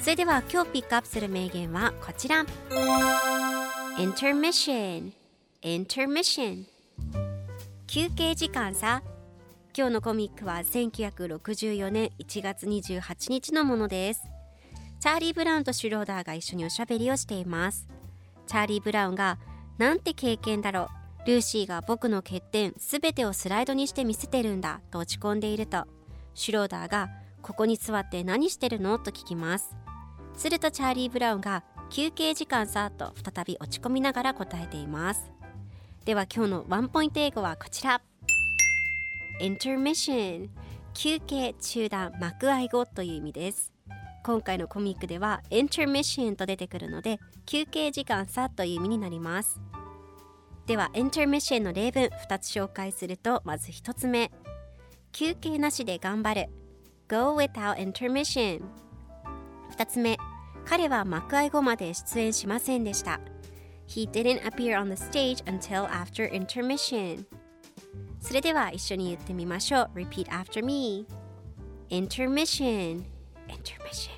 それでは今日ピックアップする名言はこちら。Intermission. Intermission. 休憩時間さ今日のコミックは1964年1月28日のものです。チャーリー・ブラウンとシュローダーが一緒におしゃべりをしています。チャーリー・ブラウンがなんて経験だろう。ルーシーが僕の欠点すべてをスライドにして見せてるんだ。と落ち込んでいると。シュローダーがここに座って何してるの？と聞きます。するとチャーリー・ブラウンが休憩時間さと再び落ち込みながら答えています。では今日のワンポイント英語はこちら。Intermission 休憩中断幕合語という意味です。今回のコミックでは intermission と出てくるので休憩時間さという意味になります。では intermission の例文2つ紹介するとまず1つ目。休憩なしで頑張る。Go without intermission 2つ目彼は幕合後まで出演しませんでした He didn't appear on the stage until after intermission それでは一緒に言ってみましょう Repeat after me Intermission Intermission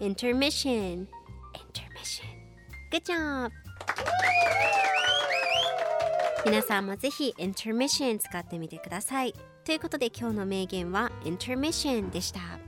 Intermission Intermission Good job! 皆さんもぜひ Intermission 使ってみてくださいということで今日の名言は Intermission でした